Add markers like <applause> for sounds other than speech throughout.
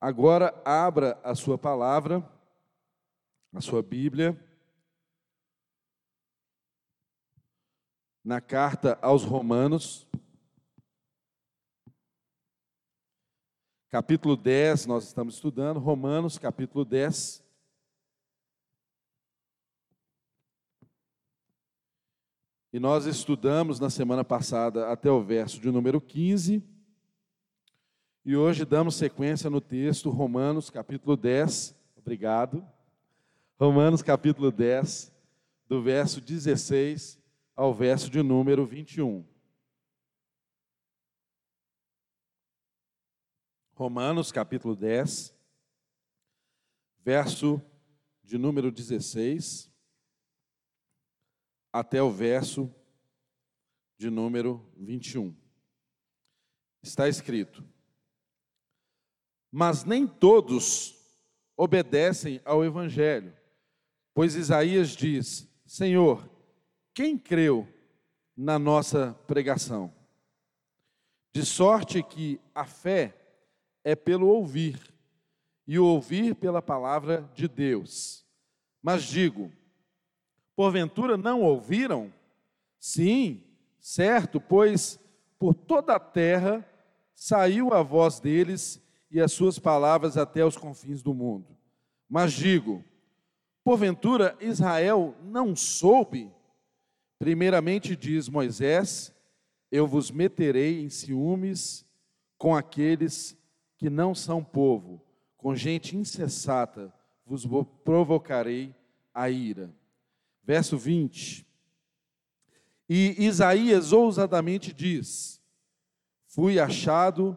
Agora abra a sua palavra, a sua Bíblia, na carta aos Romanos, capítulo 10, nós estamos estudando, Romanos, capítulo 10. E nós estudamos na semana passada até o verso de número 15. E hoje damos sequência no texto Romanos capítulo 10. Obrigado. Romanos capítulo 10, do verso 16 ao verso de número 21. Romanos capítulo 10, verso de número 16 até o verso de número 21. Está escrito: Mas nem todos obedecem ao Evangelho, pois Isaías diz: Senhor, quem creu na nossa pregação? De sorte que a fé é pelo ouvir, e o ouvir pela palavra de Deus. Mas digo, Porventura não ouviram? Sim, certo, pois por toda a terra saiu a voz deles e as suas palavras até os confins do mundo. Mas digo, porventura Israel não soube? Primeiramente diz Moisés: Eu vos meterei em ciúmes com aqueles que não são povo, com gente insensata vos provocarei a ira. Verso 20. E Isaías ousadamente diz: Fui achado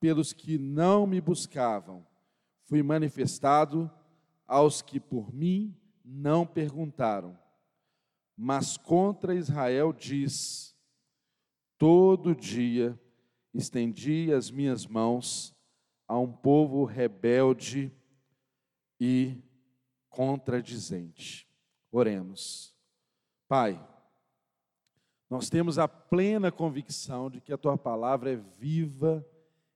pelos que não me buscavam, fui manifestado aos que por mim não perguntaram. Mas contra Israel diz: Todo dia estendi as minhas mãos a um povo rebelde e contradizente. Oremos. Pai, nós temos a plena convicção de que a tua palavra é viva,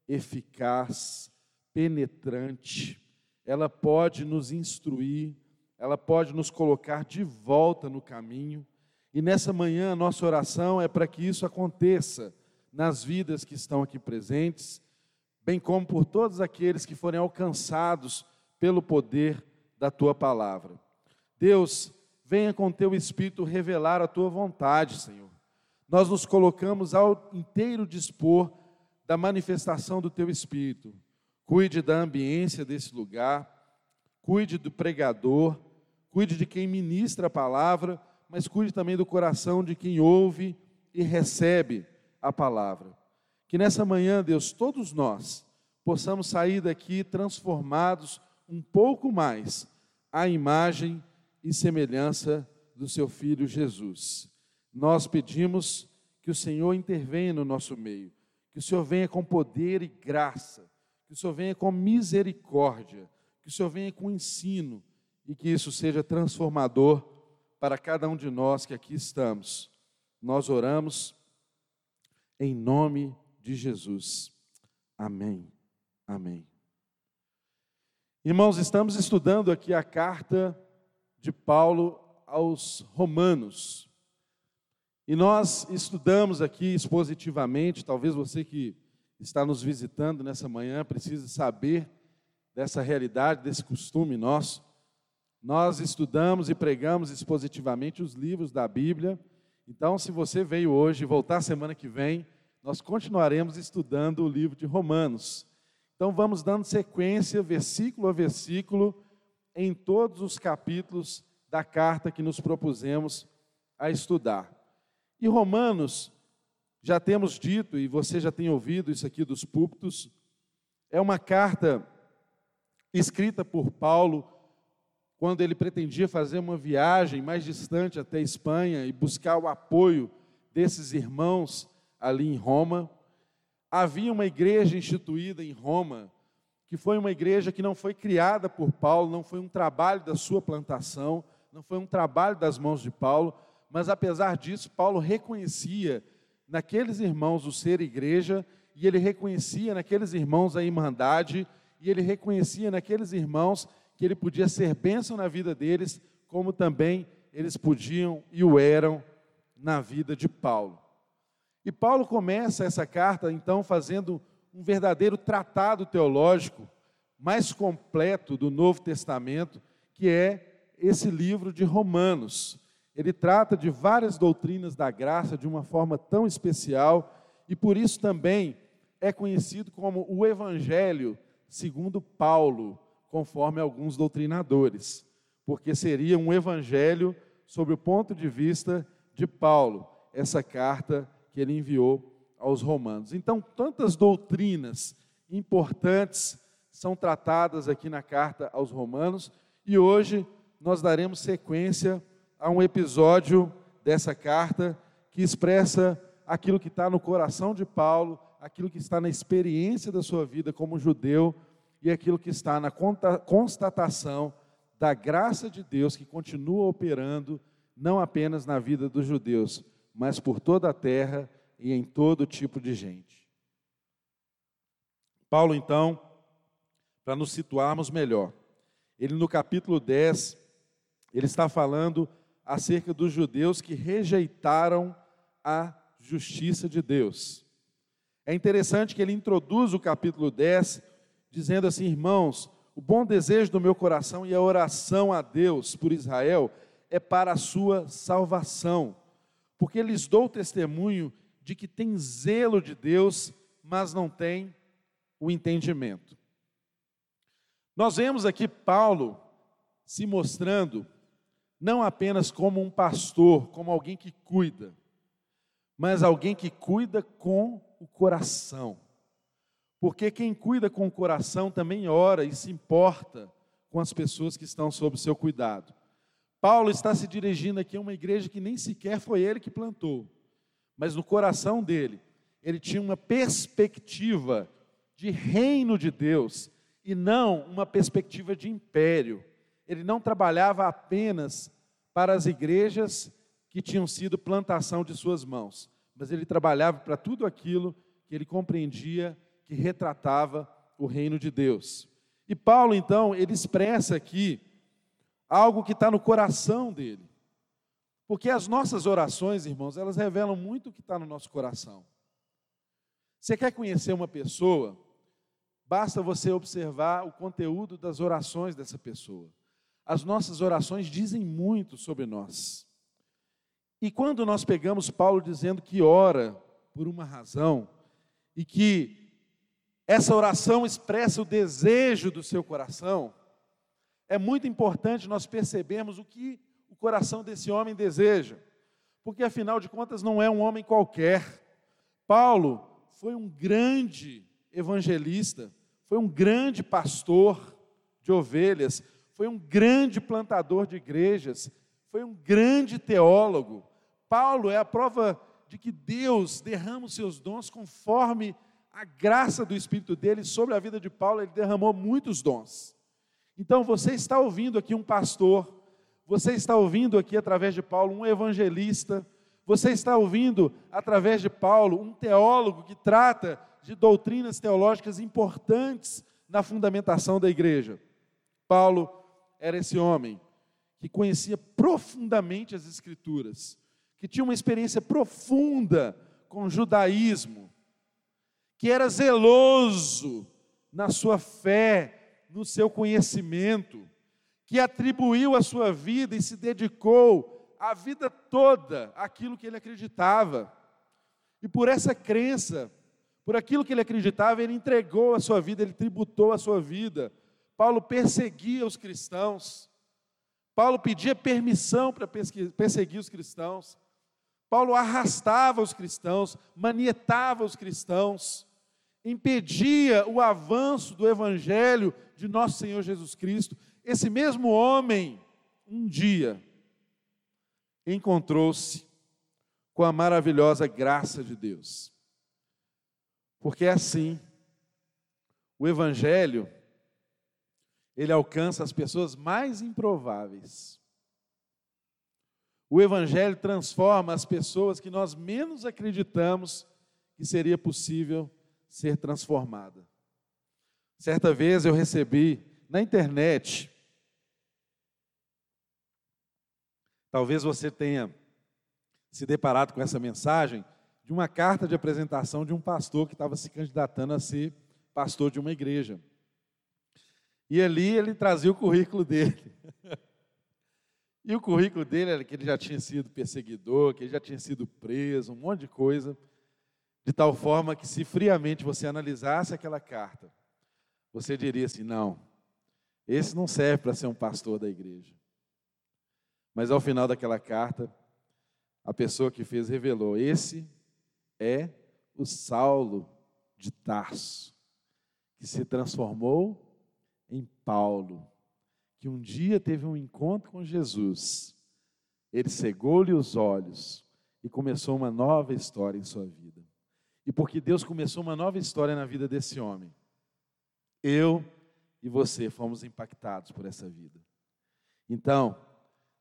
eficaz, penetrante, ela pode nos instruir, ela pode nos colocar de volta no caminho. E nessa manhã, a nossa oração é para que isso aconteça nas vidas que estão aqui presentes, bem como por todos aqueles que forem alcançados pelo poder da tua palavra. Deus, venha com teu Espírito revelar a tua vontade, Senhor. Nós nos colocamos ao inteiro dispor da manifestação do teu Espírito. Cuide da ambiência desse lugar, cuide do pregador, cuide de quem ministra a palavra, mas cuide também do coração de quem ouve e recebe a palavra. Que nessa manhã, Deus, todos nós possamos sair daqui transformados um pouco mais à imagem e semelhança do seu filho Jesus. Nós pedimos que o Senhor intervenha no nosso meio, que o Senhor venha com poder e graça, que o Senhor venha com misericórdia, que o Senhor venha com ensino e que isso seja transformador para cada um de nós que aqui estamos. Nós oramos em nome de Jesus. Amém. Amém. Irmãos, estamos estudando aqui a carta de Paulo aos Romanos. E nós estudamos aqui expositivamente, talvez você que está nos visitando nessa manhã precise saber dessa realidade, desse costume nosso. Nós estudamos e pregamos expositivamente os livros da Bíblia. Então, se você veio hoje e voltar semana que vem, nós continuaremos estudando o livro de Romanos. Então, vamos dando sequência, versículo a versículo, em todos os capítulos da carta que nos propusemos a estudar. E Romanos, já temos dito, e você já tem ouvido isso aqui dos púlpitos, é uma carta escrita por Paulo quando ele pretendia fazer uma viagem mais distante até Espanha e buscar o apoio desses irmãos ali em Roma. Havia uma igreja instituída em Roma que foi uma igreja que não foi criada por Paulo, não foi um trabalho da sua plantação, não foi um trabalho das mãos de Paulo, mas apesar disso, Paulo reconhecia naqueles irmãos o ser igreja, e ele reconhecia naqueles irmãos a irmandade, e ele reconhecia naqueles irmãos que ele podia ser bênção na vida deles, como também eles podiam e o eram na vida de Paulo. E Paulo começa essa carta, então, fazendo um verdadeiro tratado teológico mais completo do Novo Testamento, que é esse livro de Romanos. Ele trata de várias doutrinas da graça de uma forma tão especial e por isso também é conhecido como o Evangelho segundo Paulo, conforme alguns doutrinadores, porque seria um evangelho sob o ponto de vista de Paulo, essa carta que ele enviou aos romanos. Então, tantas doutrinas importantes são tratadas aqui na carta aos romanos, e hoje nós daremos sequência a um episódio dessa carta que expressa aquilo que está no coração de Paulo, aquilo que está na experiência da sua vida como judeu e aquilo que está na constatação da graça de Deus que continua operando não apenas na vida dos judeus, mas por toda a terra e em todo tipo de gente. Paulo, então, para nos situarmos melhor, ele no capítulo 10, ele está falando acerca dos judeus que rejeitaram a justiça de Deus. É interessante que ele introduz o capítulo 10 dizendo assim: irmãos, o bom desejo do meu coração e a oração a Deus por Israel é para a sua salvação, porque lhes dou testemunho de que tem zelo de Deus, mas não tem o entendimento. Nós vemos aqui Paulo se mostrando não apenas como um pastor, como alguém que cuida, mas alguém que cuida com o coração. Porque quem cuida com o coração também ora e se importa com as pessoas que estão sob seu cuidado. Paulo está se dirigindo aqui a uma igreja que nem sequer foi ele que plantou, mas no coração dele, ele tinha uma perspectiva de reino de Deus e não uma perspectiva de império. Ele não trabalhava apenas para as igrejas que tinham sido plantação de suas mãos, mas ele trabalhava para tudo aquilo que ele compreendia que retratava o reino de Deus. E Paulo, então, ele expressa aqui algo que está no coração dele. Porque as nossas orações, irmãos, elas revelam muito o que está no nosso coração. Você quer conhecer uma pessoa? Basta você observar o conteúdo das orações dessa pessoa. As nossas orações dizem muito sobre nós. E quando nós pegamos Paulo dizendo que ora por uma razão e que essa oração expressa o desejo do seu coração, é muito importante nós percebermos o que o coração desse homem deseja, porque afinal de contas não é um homem qualquer. Paulo foi um grande evangelista, foi um grande pastor de ovelhas, foi um grande plantador de igrejas, foi um grande teólogo, Paulo é a prova de que Deus derrama os seus dons conforme a graça do Espírito dele sobre a vida de Paulo, ele derramou muitos dons. Então você está ouvindo aqui um pastor, você está ouvindo aqui através de Paulo um evangelista, você está ouvindo através de Paulo um teólogo que trata de doutrinas teológicas importantes na fundamentação da igreja. Paulo era esse homem que conhecia profundamente as Escrituras que tinha uma experiência profunda com o judaísmo, que era zeloso na sua fé, no seu conhecimento, que atribuiu a sua vida e se dedicou a vida toda àquilo que ele acreditava. E por essa crença, por aquilo que ele acreditava, ele entregou a sua vida, ele tributou a sua vida. Paulo perseguia os cristãos. Paulo pedia permissão para perseguir os cristãos. Paulo arrastava os cristãos, manietava os cristãos, impedia o avanço do evangelho de nosso Senhor Jesus Cristo. Esse mesmo homem, um dia, encontrou-se com a maravilhosa graça de Deus. Porque é assim, o evangelho ele alcança as pessoas mais improváveis. O Evangelho transforma as pessoas que nós menos acreditamos que seria possível ser transformada. Certa vez eu recebi na internet, talvez você tenha se deparado com essa mensagem, de uma carta de apresentação de um pastor que estava se candidatando a ser pastor de uma igreja. E ali ele trazia o currículo dele. <laughs> E o currículo dele era que ele já tinha sido perseguidor, que ele já tinha sido preso, um monte de coisa, de tal forma que se friamente você analisasse aquela carta, você diria assim: não, esse não serve para ser um pastor da igreja. Mas ao final daquela carta, a pessoa que fez revelou: esse é o Saulo de Tarso, que se transformou Paulo, que um dia teve um encontro com Jesus. Ele cegou-lhe os olhos e começou uma nova história em sua vida. E porque Deus começou uma nova história na vida desse homem, eu e você fomos impactados por essa vida. Então,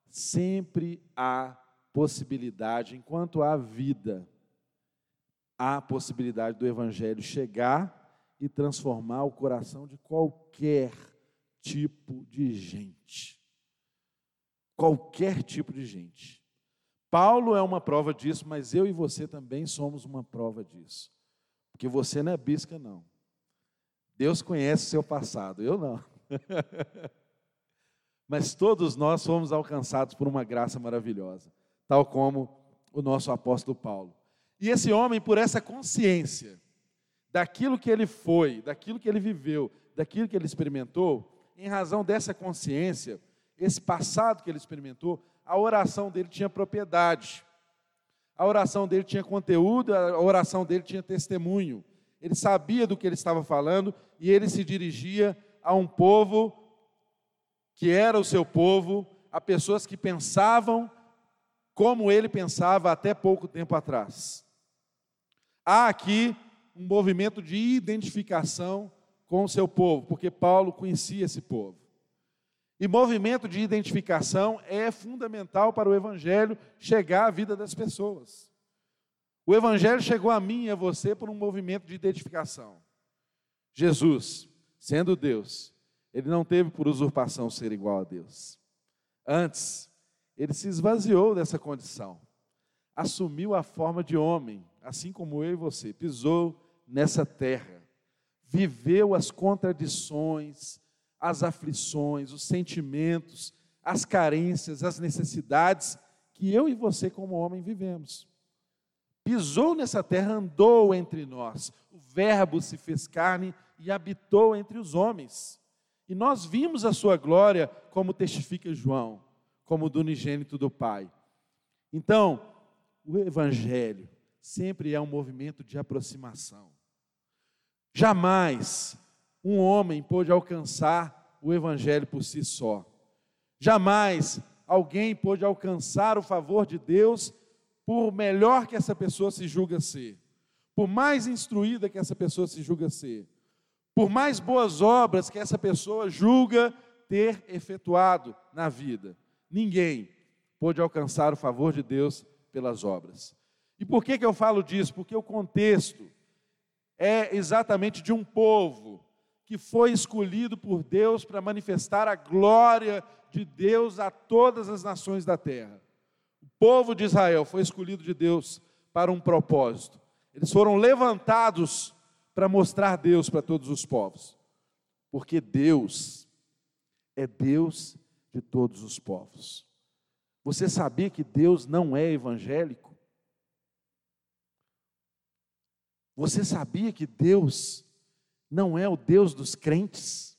sempre há possibilidade, enquanto há vida, há possibilidade do Evangelho chegar e transformar o coração de qualquer tipo de gente. Qualquer tipo de gente. Paulo é uma prova disso, mas eu e você também somos uma prova disso. Porque você não é bisca, não. Deus conhece o seu passado, eu não. <laughs> mas todos nós fomos alcançados por uma graça maravilhosa, tal como o nosso apóstolo Paulo. E esse homem, por essa consciência daquilo que ele foi, daquilo que ele viveu, daquilo que ele experimentou, em razão dessa consciência, esse passado que ele experimentou, a oração dele tinha propriedade. A oração dele tinha conteúdo, a oração dele tinha testemunho. Ele sabia do que ele estava falando e ele se dirigia a um povo que era o seu povo, a pessoas que pensavam como ele pensava até pouco tempo atrás. Há aqui um movimento de identificação com o seu povo, porque Paulo conhecia esse povo. E movimento de identificação é fundamental para o evangelho chegar à vida das pessoas. O evangelho chegou a mim e a você por um movimento de identificação. Jesus, sendo Deus, ele não teve por usurpação ser igual a Deus. Antes, ele se esvaziou dessa condição. Assumiu a forma de homem, assim como eu e você, pisou nessa terra viveu as contradições, as aflições, os sentimentos, as carências, as necessidades que eu e você, como homem, vivemos. Pisou nessa terra, andou entre nós. O Verbo se fez carne e habitou entre os homens. E nós vimos a sua glória, como testifica João, como do unigênito do Pai. Então, o Evangelho sempre é um movimento de aproximação. Jamais um homem pôde alcançar o Evangelho por si só. Jamais alguém pôde alcançar o favor de Deus por melhor que essa pessoa se julga ser, por mais instruída que essa pessoa se julga ser, por mais boas obras que essa pessoa julga ter efetuado na vida. Ninguém pôde alcançar o favor de Deus pelas obras. E por que, que eu falo disso? Porque o contexto é exatamente de um povo que foi escolhido por Deus para manifestar a glória de Deus a todas as nações da terra. O povo de Israel foi escolhido de Deus para um propósito. Eles foram levantados para mostrar Deus para todos os povos. Porque Deus é Deus de todos os povos. Você sabia que Deus não é evangélico? Você sabia que Deus não é o Deus dos crentes?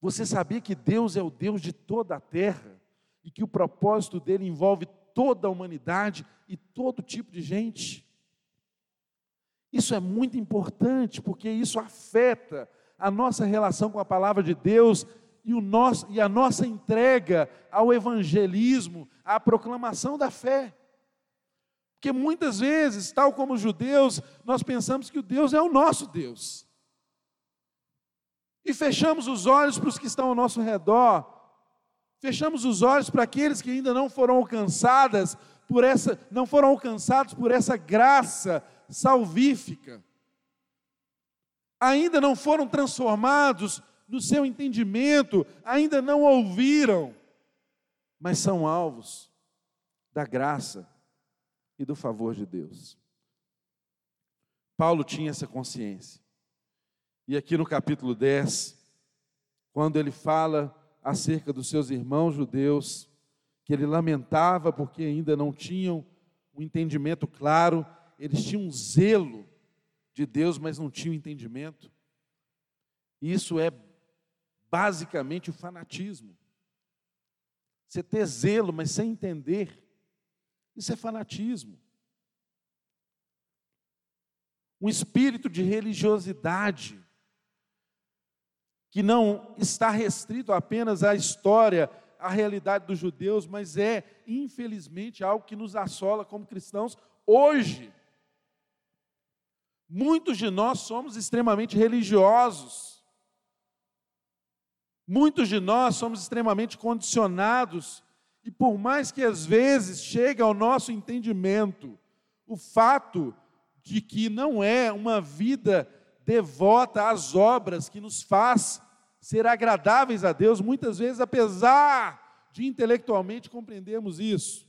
Você sabia que Deus é o Deus de toda a terra e que o propósito dele envolve toda a humanidade e todo tipo de gente? Isso é muito importante porque isso afeta a nossa relação com a palavra de Deus e, o nosso, e a nossa entrega ao evangelismo, à proclamação da fé. Porque muitas vezes, tal como os judeus, nós pensamos que o Deus é o nosso Deus. E fechamos os olhos para os que estão ao nosso redor. Fechamos os olhos para aqueles que ainda não foram alcançadas por essa, não foram alcançados por essa graça salvífica. ainda não foram transformados no seu entendimento, ainda não ouviram, mas são alvos da graça e do favor de Deus. Paulo tinha essa consciência. E aqui no capítulo 10, quando ele fala acerca dos seus irmãos judeus, que ele lamentava porque ainda não tinham um entendimento claro, eles tinham um zelo de Deus, mas não tinham entendimento. Isso é basicamente o fanatismo. Você ter zelo, mas sem entender, isso é fanatismo. Um espírito de religiosidade que não está restrito apenas à história, à realidade dos judeus, mas é, infelizmente, algo que nos assola como cristãos hoje. Muitos de nós somos extremamente religiosos. Muitos de nós somos extremamente condicionados, e por mais que às vezes chegue ao nosso entendimento o fato de que não é uma vida devota às obras que nos faz ser agradáveis a Deus, muitas vezes, apesar de intelectualmente compreendermos isso,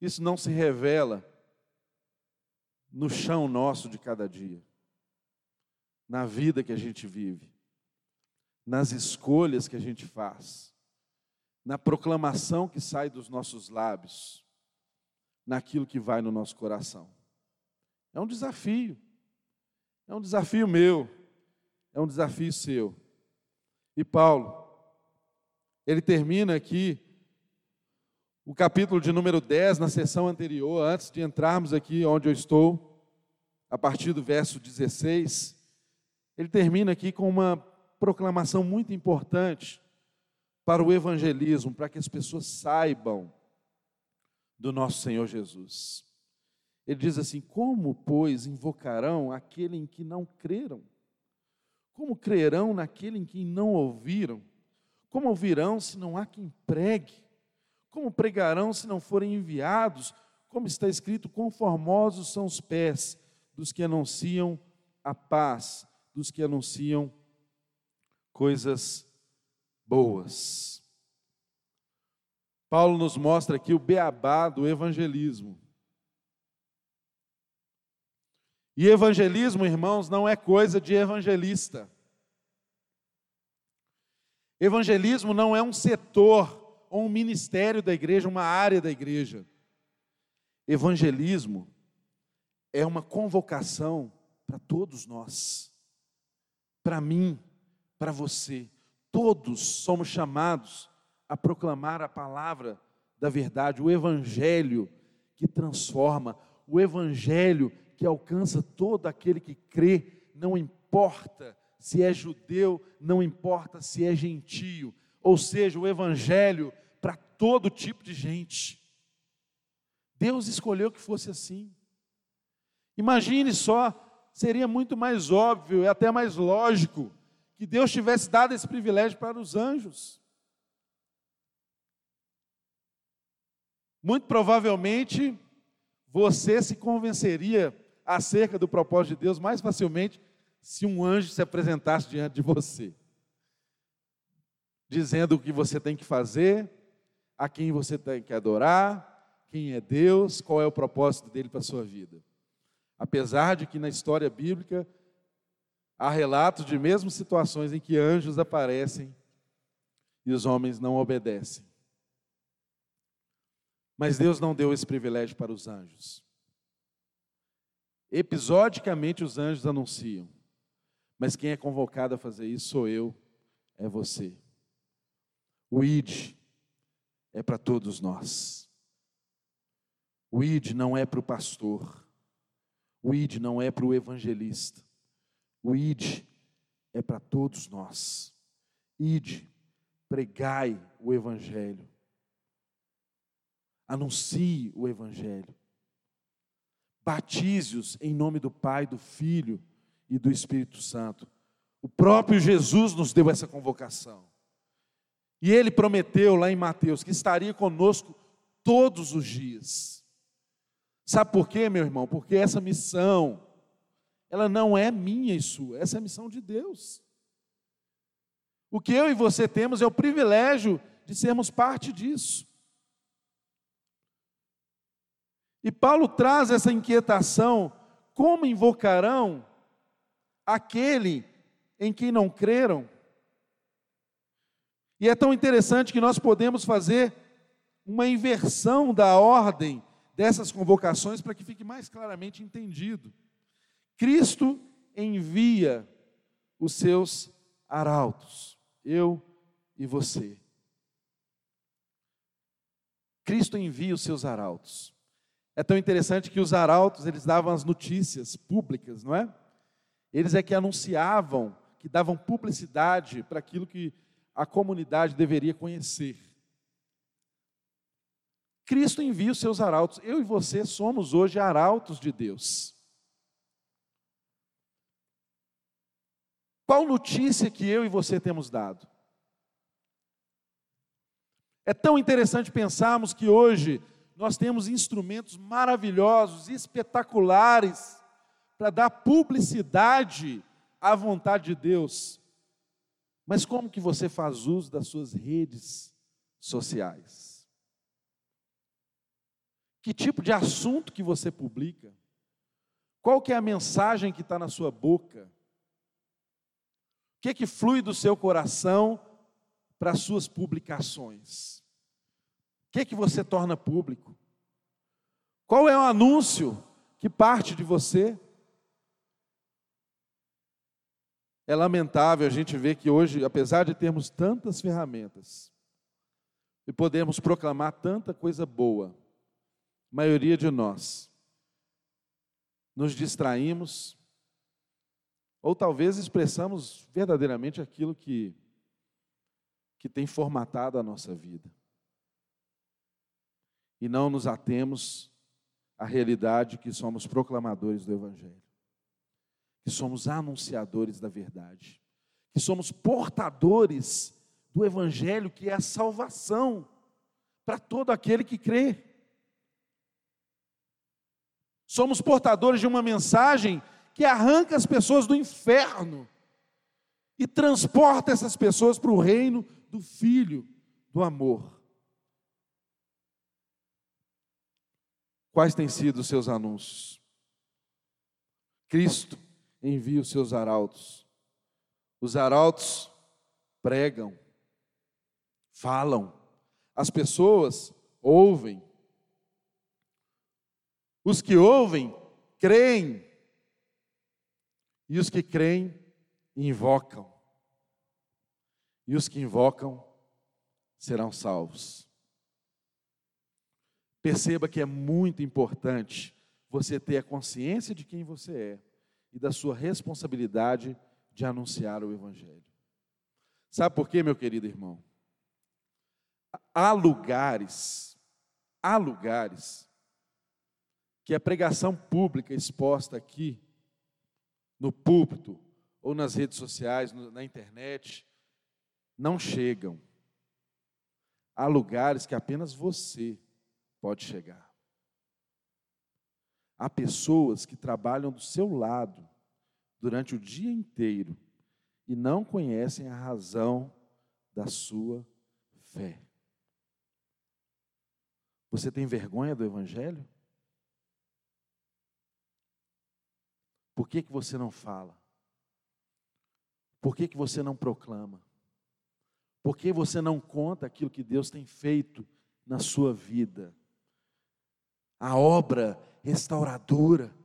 isso não se revela no chão nosso de cada dia, na vida que a gente vive, nas escolhas que a gente faz, na proclamação que sai dos nossos lábios, naquilo que vai no nosso coração. É um desafio, é um desafio meu, é um desafio seu. E Paulo, ele termina aqui o capítulo de número 10, na sessão anterior, antes de entrarmos aqui onde eu estou, a partir do verso 16, ele termina aqui com uma proclamação muito importante para o evangelismo, para que as pessoas saibam do nosso Senhor Jesus. Ele diz assim: Como, pois, invocarão aquele em que não creram? Como crerão naquele em quem não ouviram? Como ouvirão se não há quem pregue? Como pregarão se não forem enviados? Como está escrito, conformosos são os pés dos que anunciam a paz, dos que anunciam coisas boas. Paulo nos mostra aqui o beabá do evangelismo. E evangelismo, irmãos, não é coisa de evangelista. Evangelismo não é um setor ou um ministério da igreja, uma área da igreja. Evangelismo é uma convocação para todos nós, para mim, para você. Todos somos chamados a proclamar a palavra da verdade, o evangelho que transforma, o evangelho que alcança todo aquele que crê, não importa se é judeu, não importa se é gentio, ou seja, o evangelho para todo tipo de gente. Deus escolheu que fosse assim. Imagine só, seria muito mais óbvio e até mais lógico que Deus tivesse dado esse privilégio para os anjos. Muito provavelmente você se convenceria acerca do propósito de Deus mais facilmente se um anjo se apresentasse diante de você, dizendo o que você tem que fazer, a quem você tem que adorar, quem é Deus, qual é o propósito dele para a sua vida. Apesar de que na história bíblica há relatos de mesmo situações em que anjos aparecem e os homens não obedecem. Mas Deus não deu esse privilégio para os anjos. Episodicamente os anjos anunciam, mas quem é convocado a fazer isso sou eu, é você. O ID é para todos nós. O ID não é para o pastor. O ID não é para o evangelista. O ID é para todos nós. ID, pregai o evangelho. Anuncie o evangelho. Batize-os em nome do Pai, do Filho e do Espírito Santo. O próprio Jesus nos deu essa convocação. E ele prometeu lá em Mateus que estaria conosco todos os dias. Sabe por quê, meu irmão? Porque essa missão, ela não é minha e sua, essa é a missão de Deus. O que eu e você temos é o privilégio de sermos parte disso. E Paulo traz essa inquietação: como invocarão aquele em quem não creram? E é tão interessante que nós podemos fazer uma inversão da ordem dessas convocações para que fique mais claramente entendido. Cristo envia os seus arautos, eu e você. Cristo envia os seus arautos. É tão interessante que os arautos, eles davam as notícias públicas, não é? Eles é que anunciavam, que davam publicidade para aquilo que a comunidade deveria conhecer. Cristo envia os seus arautos. Eu e você somos hoje arautos de Deus. Qual notícia que eu e você temos dado? É tão interessante pensarmos que hoje nós temos instrumentos maravilhosos, espetaculares, para dar publicidade à vontade de Deus. Mas como que você faz uso das suas redes sociais? Que tipo de assunto que você publica? Qual que é a mensagem que está na sua boca? O que, que flui do seu coração para as suas publicações? O que, que você torna público? Qual é o anúncio que parte de você? É lamentável a gente ver que hoje, apesar de termos tantas ferramentas e podemos proclamar tanta coisa boa, a maioria de nós nos distraímos ou talvez expressamos verdadeiramente aquilo que que tem formatado a nossa vida. E não nos atemos à realidade que somos proclamadores do evangelho que somos anunciadores da verdade, que somos portadores do Evangelho, que é a salvação para todo aquele que crê. Somos portadores de uma mensagem que arranca as pessoas do inferno e transporta essas pessoas para o reino do Filho do amor. Quais têm sido os seus anúncios? Cristo envia os seus arautos. Os arautos pregam, falam, as pessoas ouvem. Os que ouvem, creem. E os que creem, invocam. E os que invocam serão salvos. Perceba que é muito importante você ter a consciência de quem você é e da sua responsabilidade de anunciar o Evangelho. Sabe por quê, meu querido irmão? Há lugares, há lugares que a pregação pública exposta aqui, no púlpito, ou nas redes sociais, na internet, não chegam. Há lugares que apenas você pode chegar. Há pessoas que trabalham do seu lado durante o dia inteiro e não conhecem a razão da sua fé. Você tem vergonha do Evangelho? Por que, que você não fala? Por que, que você não proclama? Por que você não conta aquilo que Deus tem feito na sua vida? A obra restauradora.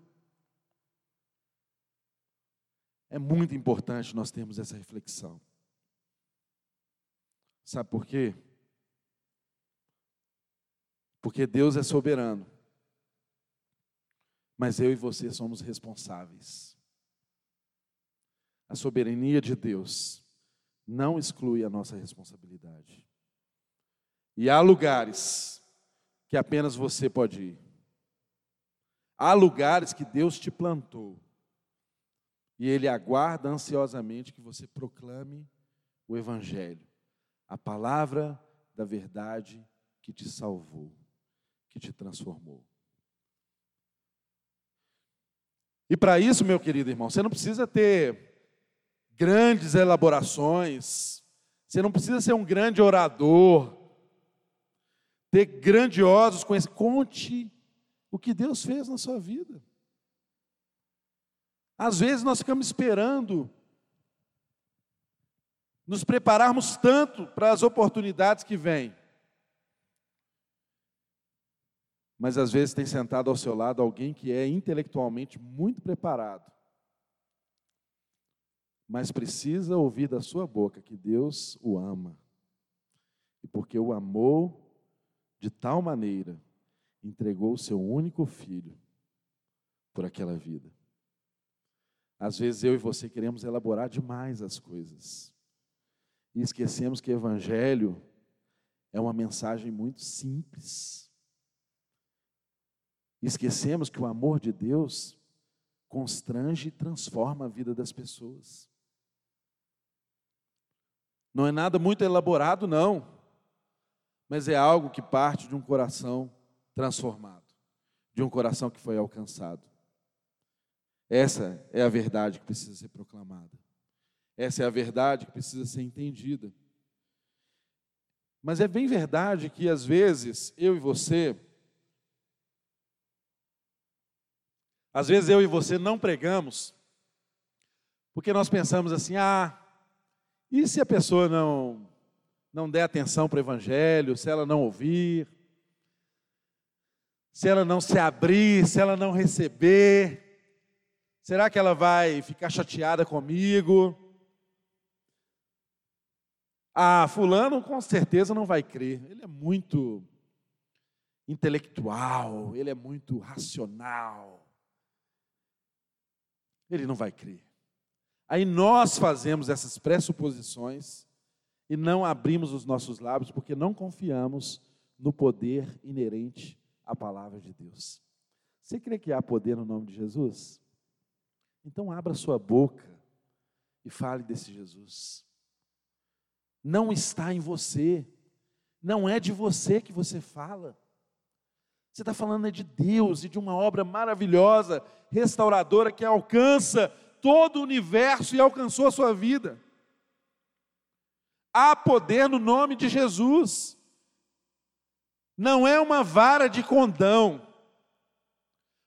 É muito importante nós termos essa reflexão. Sabe por quê? Porque Deus é soberano. Mas eu e você somos responsáveis. A soberania de Deus não exclui a nossa responsabilidade. E há lugares que apenas você pode ir. Há lugares que Deus te plantou. E Ele aguarda ansiosamente que você proclame o Evangelho, a palavra da verdade que te salvou, que te transformou. E para isso, meu querido irmão, você não precisa ter grandes elaborações, você não precisa ser um grande orador, ter grandiosos conhecimentos. Conte o que Deus fez na sua vida. Às vezes nós ficamos esperando nos prepararmos tanto para as oportunidades que vêm. Mas às vezes tem sentado ao seu lado alguém que é intelectualmente muito preparado, mas precisa ouvir da sua boca que Deus o ama. E porque o amou de tal maneira, entregou o seu único filho por aquela vida. Às vezes eu e você queremos elaborar demais as coisas. E esquecemos que o Evangelho é uma mensagem muito simples. Esquecemos que o amor de Deus constrange e transforma a vida das pessoas. Não é nada muito elaborado, não, mas é algo que parte de um coração transformado, de um coração que foi alcançado. Essa é a verdade que precisa ser proclamada. Essa é a verdade que precisa ser entendida. Mas é bem verdade que às vezes eu e você, às vezes eu e você não pregamos, porque nós pensamos assim: ah, e se a pessoa não não der atenção para o evangelho, se ela não ouvir, se ela não se abrir, se ela não receber, será que ela vai ficar chateada comigo? Ah, fulano com certeza não vai crer. Ele é muito intelectual, ele é muito racional. Ele não vai crer. Aí nós fazemos essas pressuposições e não abrimos os nossos lábios porque não confiamos no poder inerente à palavra de Deus. Você crê que há poder no nome de Jesus? Então abra sua boca e fale desse Jesus não está em você, não é de você que você fala. Você está falando é de Deus e de uma obra maravilhosa, restauradora, que alcança todo o universo e alcançou a sua vida. Há poder no nome de Jesus. Não é uma vara de condão,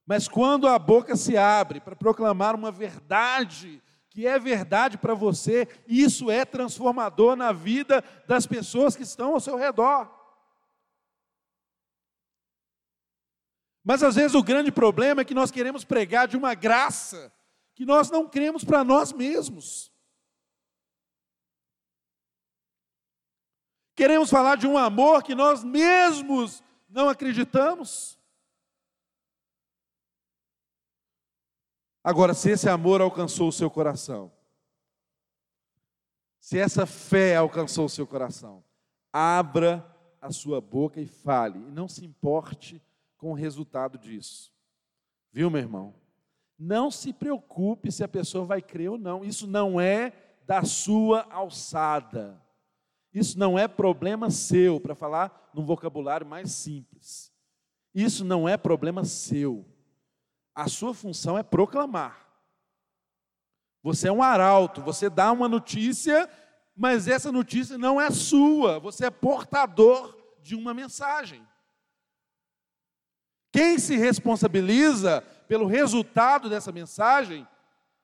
mas quando a boca se abre para proclamar uma verdade que é verdade para você, isso é transformador na vida das pessoas que estão ao seu redor. Mas às vezes o grande problema é que nós queremos pregar de uma graça que nós não cremos para nós mesmos. Queremos falar de um amor que nós mesmos não acreditamos. Agora, se esse amor alcançou o seu coração, se essa fé alcançou o seu coração, abra a sua boca e fale, e não se importe com o resultado disso. Viu, meu irmão? Não se preocupe se a pessoa vai crer ou não, isso não é da sua alçada. Isso não é problema seu, para falar num vocabulário mais simples. Isso não é problema seu. A sua função é proclamar. Você é um arauto, você dá uma notícia, mas essa notícia não é sua, você é portador de uma mensagem. Quem se responsabiliza pelo resultado dessa mensagem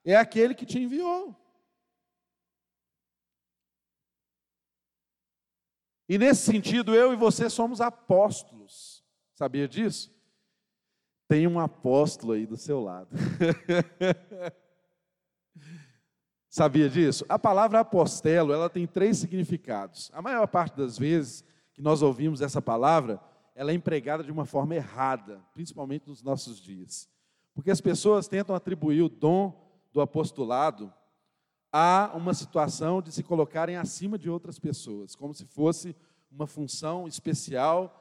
é aquele que te enviou. E nesse sentido, eu e você somos apóstolos. Sabia disso? Tem um apóstolo aí do seu lado. <laughs> Sabia disso? A palavra apostelo, ela tem três significados. A maior parte das vezes que nós ouvimos essa palavra, ela é empregada de uma forma errada, principalmente nos nossos dias. Porque as pessoas tentam atribuir o dom do apostolado a uma situação de se colocarem acima de outras pessoas, como se fosse uma função especial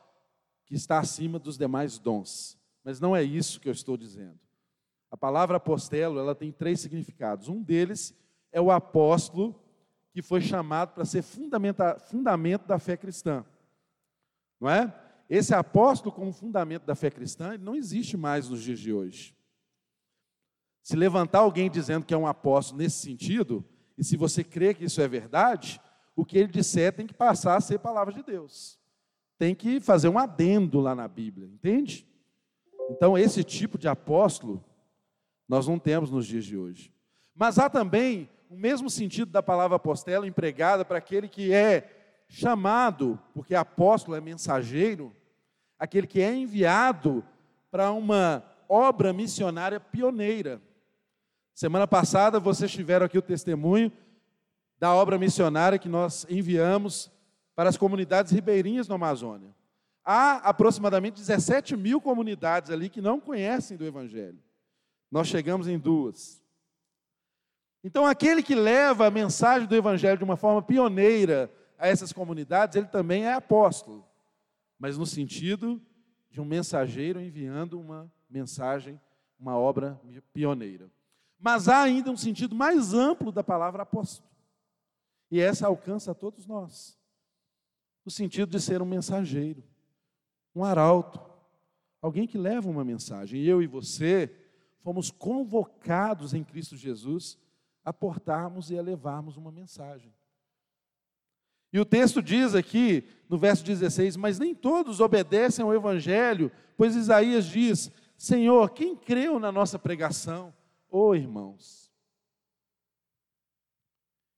que está acima dos demais dons. Mas não é isso que eu estou dizendo. A palavra apostelo, ela tem três significados. Um deles é o apóstolo que foi chamado para ser fundamento da fé cristã. Não é? Esse apóstolo como fundamento da fé cristã não existe mais nos dias de hoje. Se levantar alguém dizendo que é um apóstolo nesse sentido, e se você crê que isso é verdade, o que ele disser tem que passar a ser palavra de Deus. Tem que fazer um adendo lá na Bíblia, entende? Então, esse tipo de apóstolo nós não temos nos dias de hoje. Mas há também o mesmo sentido da palavra apostela empregada para aquele que é chamado, porque apóstolo é mensageiro, aquele que é enviado para uma obra missionária pioneira. Semana passada vocês tiveram aqui o testemunho da obra missionária que nós enviamos para as comunidades ribeirinhas no Amazônia. Há aproximadamente 17 mil comunidades ali que não conhecem do Evangelho. Nós chegamos em duas. Então, aquele que leva a mensagem do Evangelho de uma forma pioneira a essas comunidades, ele também é apóstolo, mas no sentido de um mensageiro enviando uma mensagem, uma obra pioneira. Mas há ainda um sentido mais amplo da palavra apóstolo. E essa alcança a todos nós. O sentido de ser um mensageiro, um arauto, alguém que leva uma mensagem. Eu e você fomos convocados em Cristo Jesus a portarmos e a levarmos uma mensagem. E o texto diz aqui, no verso 16: Mas nem todos obedecem ao Evangelho, pois Isaías diz: Senhor, quem creu na nossa pregação? Ô oh, irmãos,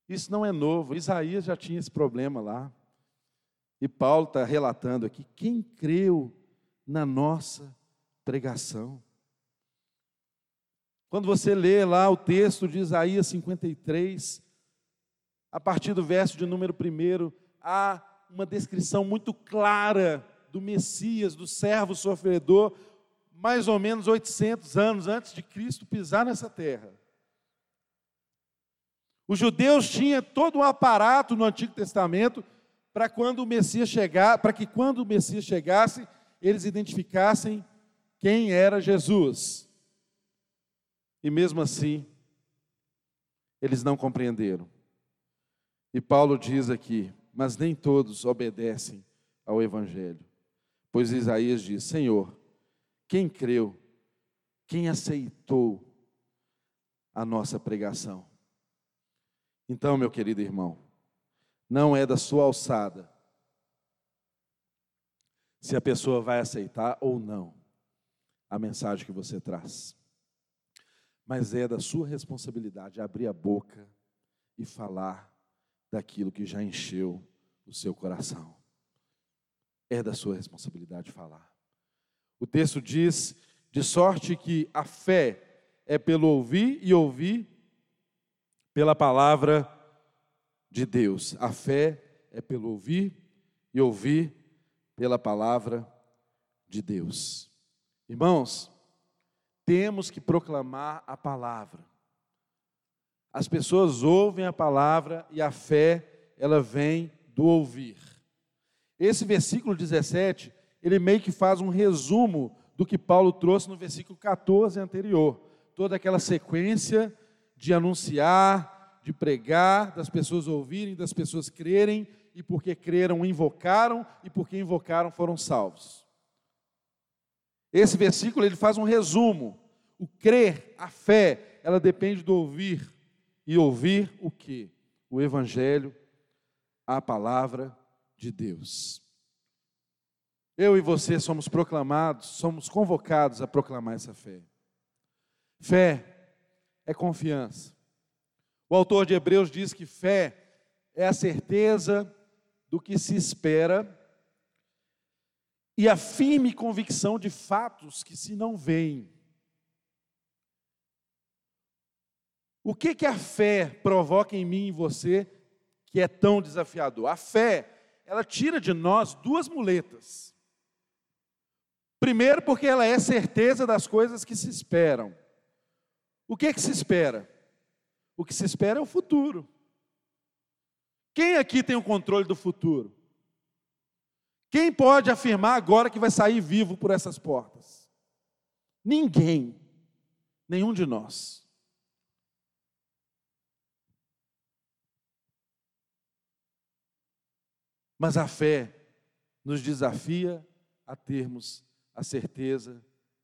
isso não é novo, Isaías já tinha esse problema lá. E Paulo está relatando aqui: quem creu na nossa pregação? Quando você lê lá o texto de Isaías 53, a partir do verso de número 1, há uma descrição muito clara do Messias, do servo sofredor, mais ou menos 800 anos antes de Cristo pisar nessa terra. Os judeus tinham todo um aparato no Antigo Testamento para quando o Messias chegar, para que quando o Messias chegasse, eles identificassem quem era Jesus. E mesmo assim, eles não compreenderam. E Paulo diz aqui: Mas nem todos obedecem ao Evangelho. Pois Isaías diz: Senhor, quem creu? Quem aceitou a nossa pregação? Então, meu querido irmão, não é da sua alçada se a pessoa vai aceitar ou não a mensagem que você traz. Mas é da sua responsabilidade abrir a boca e falar daquilo que já encheu o seu coração. É da sua responsabilidade falar. O texto diz: de sorte que a fé é pelo ouvir e ouvir pela palavra de Deus. A fé é pelo ouvir e ouvir pela palavra de Deus. Irmãos, temos que proclamar a palavra. As pessoas ouvem a palavra e a fé, ela vem do ouvir. Esse versículo 17 ele meio que faz um resumo do que Paulo trouxe no versículo 14 anterior. Toda aquela sequência de anunciar, de pregar, das pessoas ouvirem, das pessoas crerem, e porque creram, invocaram, e porque invocaram, foram salvos. Esse versículo ele faz um resumo. O crer, a fé, ela depende do ouvir. E ouvir o que? O Evangelho, a palavra de Deus. Eu e você somos proclamados, somos convocados a proclamar essa fé. Fé é confiança. O autor de Hebreus diz que fé é a certeza do que se espera e a firme convicção de fatos que se não veem. O que que a fé provoca em mim e em você que é tão desafiador? A fé, ela tira de nós duas muletas. Primeiro, porque ela é certeza das coisas que se esperam. O que, que se espera? O que se espera é o futuro. Quem aqui tem o controle do futuro? Quem pode afirmar agora que vai sair vivo por essas portas? Ninguém. Nenhum de nós. Mas a fé nos desafia a termos a certeza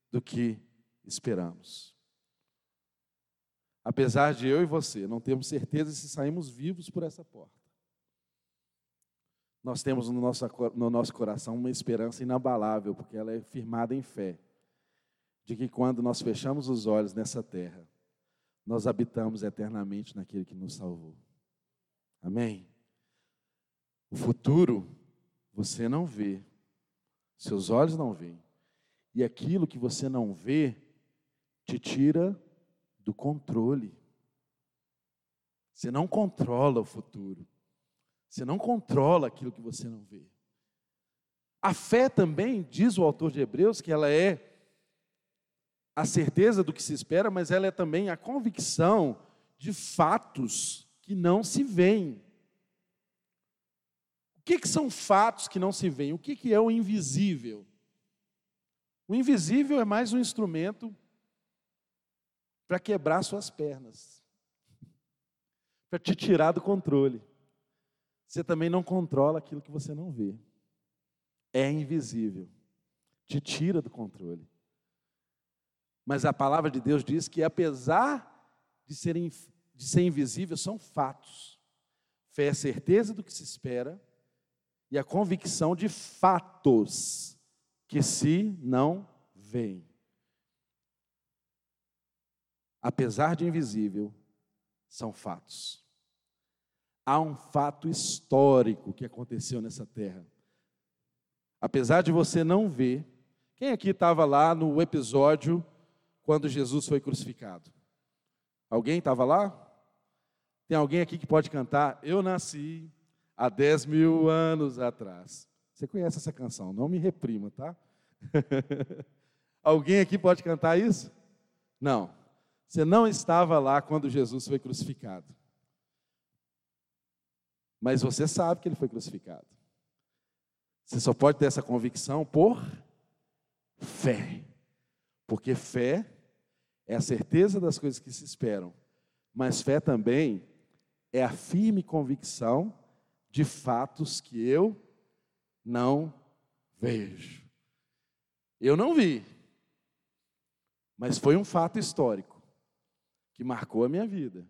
do que esperamos. apesar de eu e você não termos certeza se saímos vivos por essa porta, nós temos no nosso, no nosso coração uma esperança inabalável, porque ela é firmada em fé, de que quando nós fechamos os olhos nessa terra, nós habitamos eternamente naquele que nos salvou. Amém? O futuro você não vê, seus olhos não veem, e aquilo que você não vê te tira do controle. Você não controla o futuro. Você não controla aquilo que você não vê. A fé também, diz o autor de Hebreus, que ela é a certeza do que se espera, mas ela é também a convicção de fatos que não se veem. Que, que são fatos que não se veem? O que, que é o invisível? O invisível é mais um instrumento para quebrar suas pernas, para te tirar do controle. Você também não controla aquilo que você não vê. É invisível, te tira do controle. Mas a palavra de Deus diz que, apesar de de ser invisível, são fatos. Fé é certeza do que se espera e a convicção de fatos que se não veem apesar de invisível, são fatos. Há um fato histórico que aconteceu nessa terra. Apesar de você não ver, quem aqui estava lá no episódio quando Jesus foi crucificado? Alguém estava lá? Tem alguém aqui que pode cantar? Eu nasci há 10 mil anos atrás. Você conhece essa canção, não me reprima, tá? <laughs> alguém aqui pode cantar isso? Não. Você não estava lá quando Jesus foi crucificado. Mas você sabe que ele foi crucificado. Você só pode ter essa convicção por fé. Porque fé é a certeza das coisas que se esperam. Mas fé também é a firme convicção de fatos que eu não vejo. Eu não vi, mas foi um fato histórico que marcou a minha vida,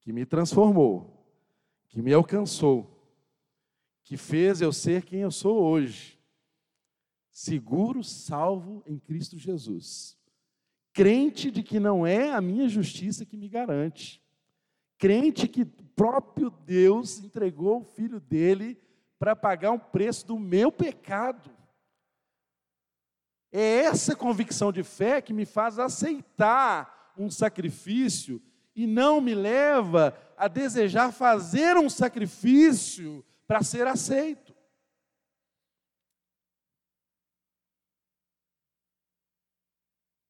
que me transformou, que me alcançou, que fez eu ser quem eu sou hoje. Seguro, salvo em Cristo Jesus. Crente de que não é a minha justiça que me garante. Crente que o próprio Deus entregou o filho dele para pagar um preço do meu pecado. É essa convicção de fé que me faz aceitar um sacrifício e não me leva a desejar fazer um sacrifício para ser aceito.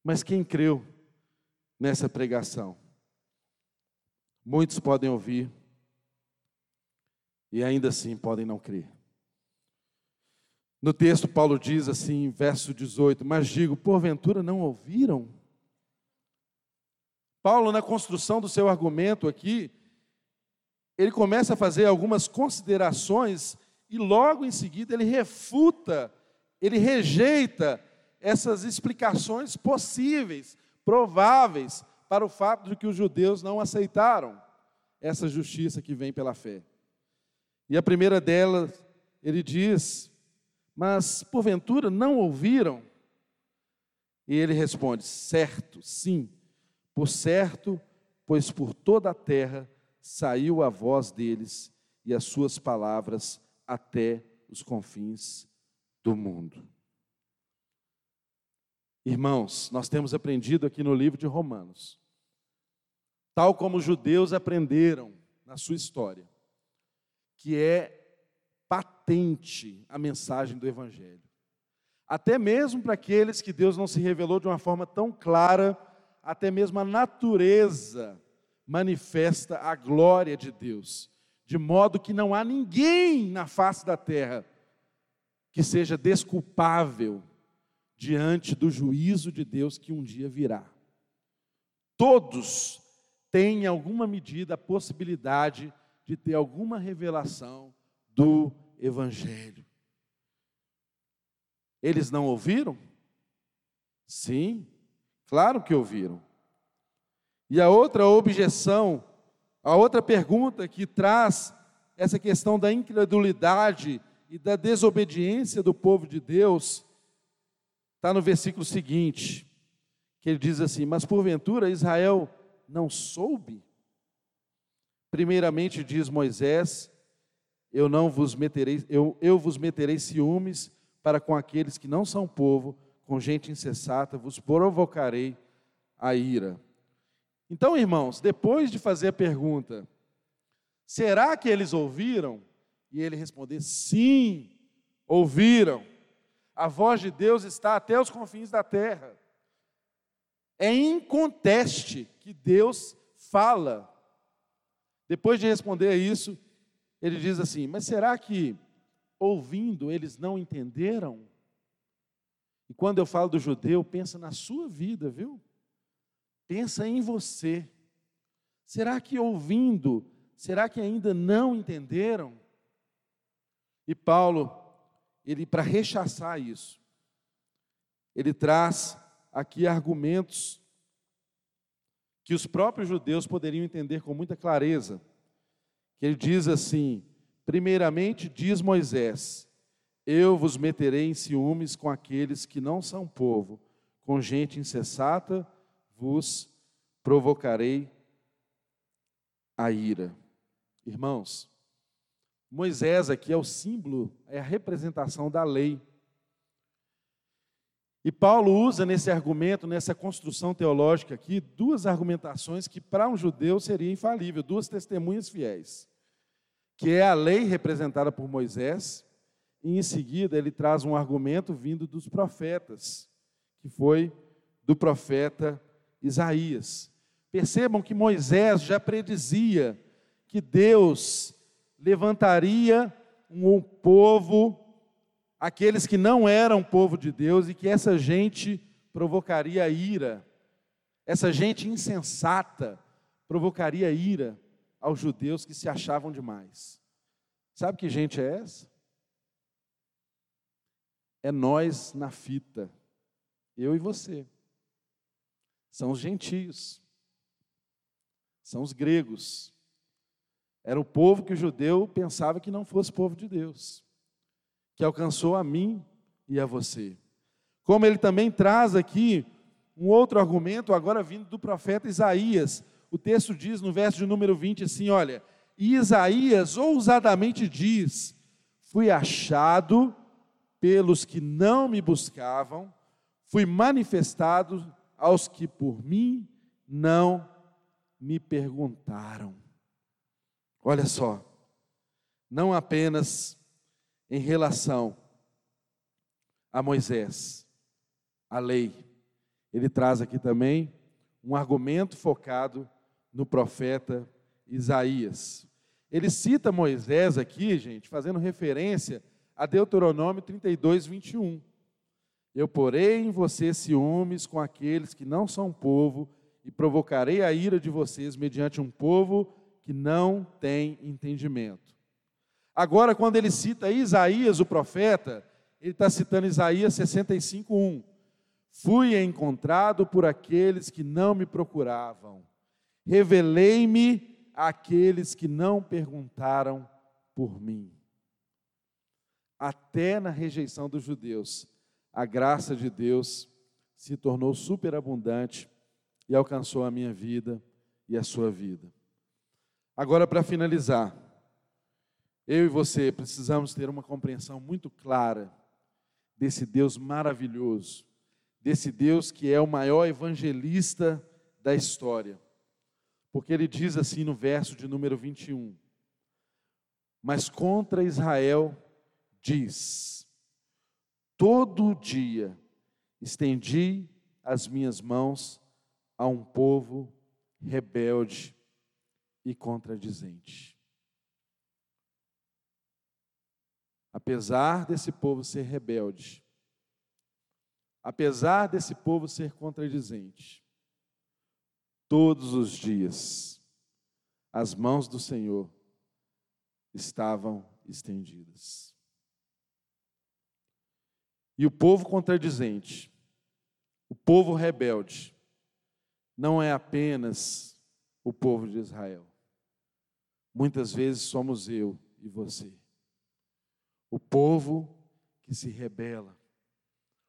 Mas quem creu nessa pregação? Muitos podem ouvir e ainda assim podem não crer. No texto, Paulo diz assim, verso 18: Mas digo, porventura não ouviram? Paulo, na construção do seu argumento aqui, ele começa a fazer algumas considerações e logo em seguida ele refuta, ele rejeita essas explicações possíveis, prováveis, para o fato de que os judeus não aceitaram essa justiça que vem pela fé. E a primeira delas, ele diz: Mas porventura não ouviram? E ele responde: Certo, sim por certo, pois por toda a terra saiu a voz deles e as suas palavras até os confins do mundo. Irmãos, nós temos aprendido aqui no livro de Romanos, tal como os judeus aprenderam na sua história, que é patente a mensagem do Evangelho. Até mesmo para aqueles que Deus não se revelou de uma forma tão clara até mesmo a natureza manifesta a glória de Deus, de modo que não há ninguém na face da terra que seja desculpável diante do juízo de Deus que um dia virá. Todos têm, em alguma medida, a possibilidade de ter alguma revelação do Evangelho. Eles não ouviram? Sim, Claro que ouviram. E a outra objeção, a outra pergunta que traz essa questão da incredulidade e da desobediência do povo de Deus, está no versículo seguinte, que ele diz assim: Mas porventura Israel não soube? Primeiramente diz Moisés: Eu não vos meterei, eu, eu vos meterei ciúmes para com aqueles que não são povo, com gente insensata, vos provocarei a ira. Então, irmãos, depois de fazer a pergunta, será que eles ouviram? E ele responder: sim, ouviram. A voz de Deus está até os confins da terra. É inconteste que Deus fala. Depois de responder a isso, ele diz assim: Mas será que ouvindo eles não entenderam? E quando eu falo do judeu, pensa na sua vida, viu? Pensa em você. Será que ouvindo, será que ainda não entenderam? E Paulo, ele para rechaçar isso, ele traz aqui argumentos que os próprios judeus poderiam entender com muita clareza. Que ele diz assim: primeiramente diz Moisés: Eu vos meterei em ciúmes com aqueles que não são povo, com gente insensata vos provocarei a ira. Irmãos, Moisés aqui é o símbolo, é a representação da lei. E Paulo usa nesse argumento, nessa construção teológica aqui, duas argumentações que para um judeu seria infalível, duas testemunhas fiéis, que é a lei representada por Moisés, e em seguida ele traz um argumento vindo dos profetas, que foi do profeta Isaías. Percebam que Moisés já predizia que Deus levantaria um povo, aqueles que não eram povo de Deus, e que essa gente provocaria ira, essa gente insensata provocaria ira aos judeus que se achavam demais. Sabe que gente é essa? É nós na fita, eu e você são os gentios, são os gregos. Era o povo que o judeu pensava que não fosse povo de Deus, que alcançou a mim e a você. Como ele também traz aqui um outro argumento, agora vindo do profeta Isaías. O texto diz no verso de número 20 assim: olha, Isaías ousadamente diz: Fui achado pelos que não me buscavam, fui manifestado aos que por mim não me perguntaram. Olha só, não apenas em relação a Moisés, a lei, ele traz aqui também um argumento focado no profeta Isaías. Ele cita Moisés aqui, gente, fazendo referência a Deuteronômio 32, 21. Eu porei em você ciúmes com aqueles que não são povo, e provocarei a ira de vocês mediante um povo que não tem entendimento. Agora, quando ele cita Isaías, o profeta, ele está citando Isaías 65:1. Fui encontrado por aqueles que não me procuravam, revelei-me àqueles que não perguntaram por mim. Até na rejeição dos judeus, a graça de Deus se tornou superabundante e alcançou a minha vida e a sua vida. Agora, para finalizar, eu e você precisamos ter uma compreensão muito clara desse Deus maravilhoso, desse Deus que é o maior evangelista da história. Porque ele diz assim no verso de número 21: Mas contra Israel diz: Todo dia estendi as minhas mãos a um povo rebelde e contradizente. Apesar desse povo ser rebelde, apesar desse povo ser contradizente, todos os dias as mãos do Senhor estavam estendidas. E o povo contradizente, o povo rebelde, não é apenas o povo de Israel. Muitas vezes somos eu e você. O povo que se rebela,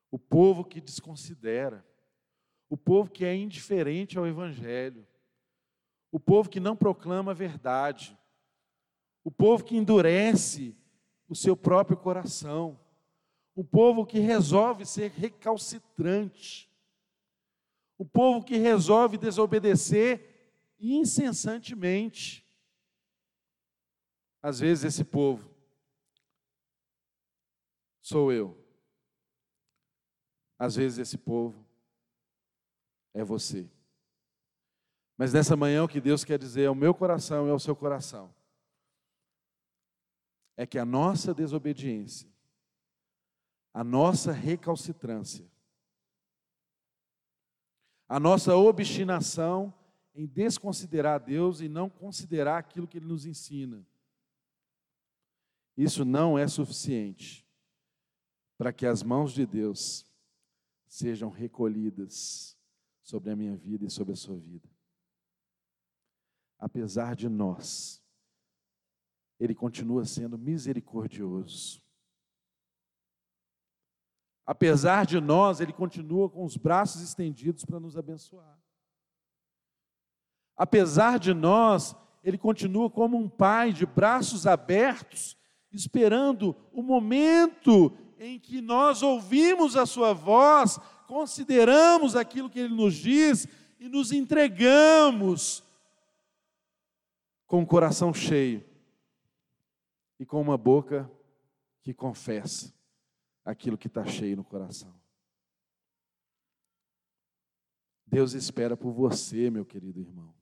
o povo que desconsidera, o povo que é indiferente ao Evangelho, o povo que não proclama a verdade, o povo que endurece o seu próprio coração, o povo que resolve ser recalcitrante, o povo que resolve desobedecer incessantemente. Às vezes esse povo sou eu. Às vezes esse povo é você. Mas nessa manhã o que Deus quer dizer ao meu coração e ao seu coração é que a nossa desobediência, a nossa recalcitrância, a nossa obstinação em desconsiderar Deus e não considerar aquilo que Ele nos ensina, isso não é suficiente para que as mãos de Deus sejam recolhidas sobre a minha vida e sobre a sua vida. Apesar de nós, Ele continua sendo misericordioso. Apesar de nós, Ele continua com os braços estendidos para nos abençoar. Apesar de nós, Ele continua como um pai de braços abertos, esperando o momento em que nós ouvimos a Sua voz, consideramos aquilo que Ele nos diz e nos entregamos com o coração cheio e com uma boca que confessa aquilo que está cheio no coração. Deus espera por você, meu querido irmão.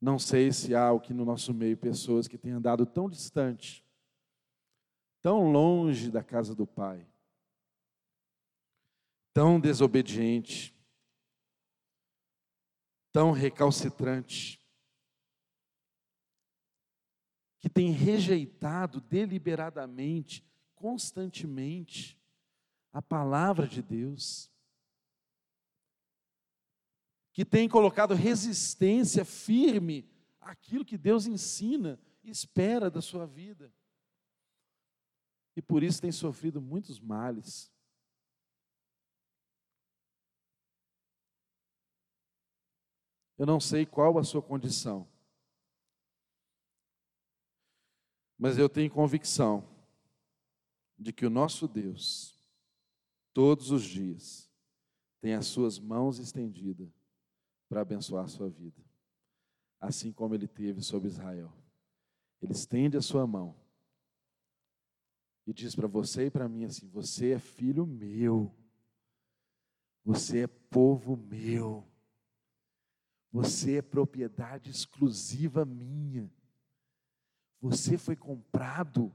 Não sei se há aqui no nosso meio pessoas que têm andado tão distante, tão longe da casa do Pai, tão desobediente, tão recalcitrante, que tem rejeitado deliberadamente constantemente a palavra de Deus, que tem colocado resistência firme àquilo que Deus ensina e espera da sua vida. E por isso tem sofrido muitos males. Eu não sei qual a sua condição, mas eu tenho convicção de que o nosso Deus, todos os dias, tem as suas mãos estendidas para abençoar a sua vida, assim como ele teve sobre Israel. Ele estende a sua mão e diz para você e para mim assim: Você é filho meu, você é povo meu, você é propriedade exclusiva minha, você foi comprado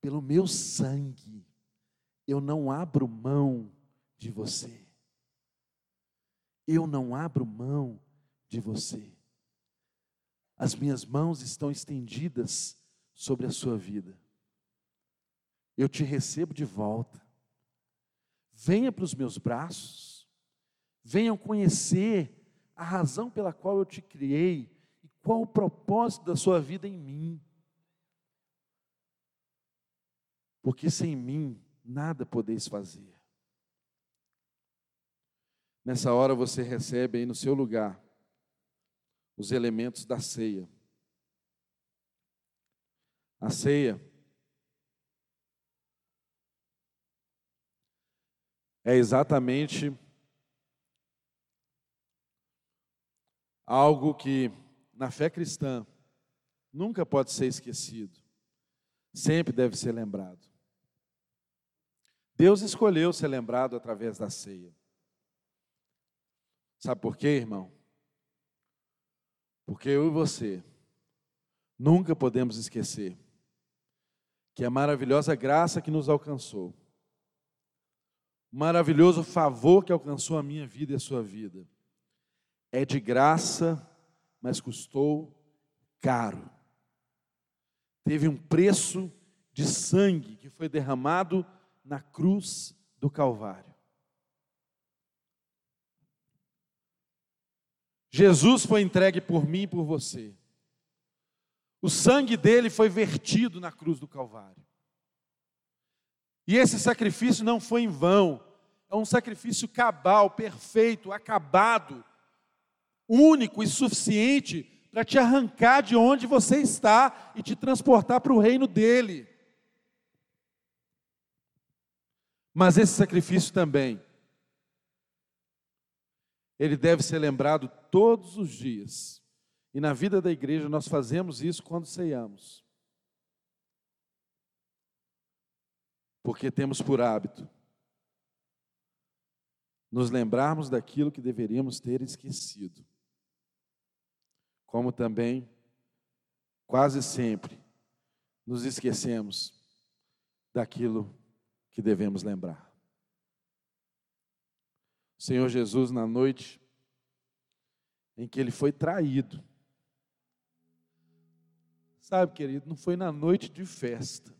pelo meu sangue, eu não abro mão de você. Eu não abro mão de você. As minhas mãos estão estendidas sobre a sua vida. Eu te recebo de volta. Venha para os meus braços. Venham conhecer a razão pela qual eu te criei e qual o propósito da sua vida em mim porque sem mim nada podeis fazer. Nessa hora você recebe aí no seu lugar os elementos da ceia. A ceia é exatamente algo que na fé cristã nunca pode ser esquecido, sempre deve ser lembrado. Deus escolheu ser lembrado através da ceia. Sabe por quê, irmão? Porque eu e você nunca podemos esquecer que a maravilhosa graça que nos alcançou, o maravilhoso favor que alcançou a minha vida e a sua vida, é de graça, mas custou caro. Teve um preço de sangue que foi derramado na cruz do Calvário. Jesus foi entregue por mim e por você. O sangue dele foi vertido na cruz do Calvário. E esse sacrifício não foi em vão, é um sacrifício cabal, perfeito, acabado, único e suficiente para te arrancar de onde você está e te transportar para o reino dele. Mas esse sacrifício também, ele deve ser lembrado todos os dias. E na vida da igreja nós fazemos isso quando ceiamos. Porque temos por hábito nos lembrarmos daquilo que deveríamos ter esquecido. Como também, quase sempre, nos esquecemos daquilo que devemos lembrar. Senhor Jesus, na noite em que ele foi traído, sabe, querido, não foi na noite de festa,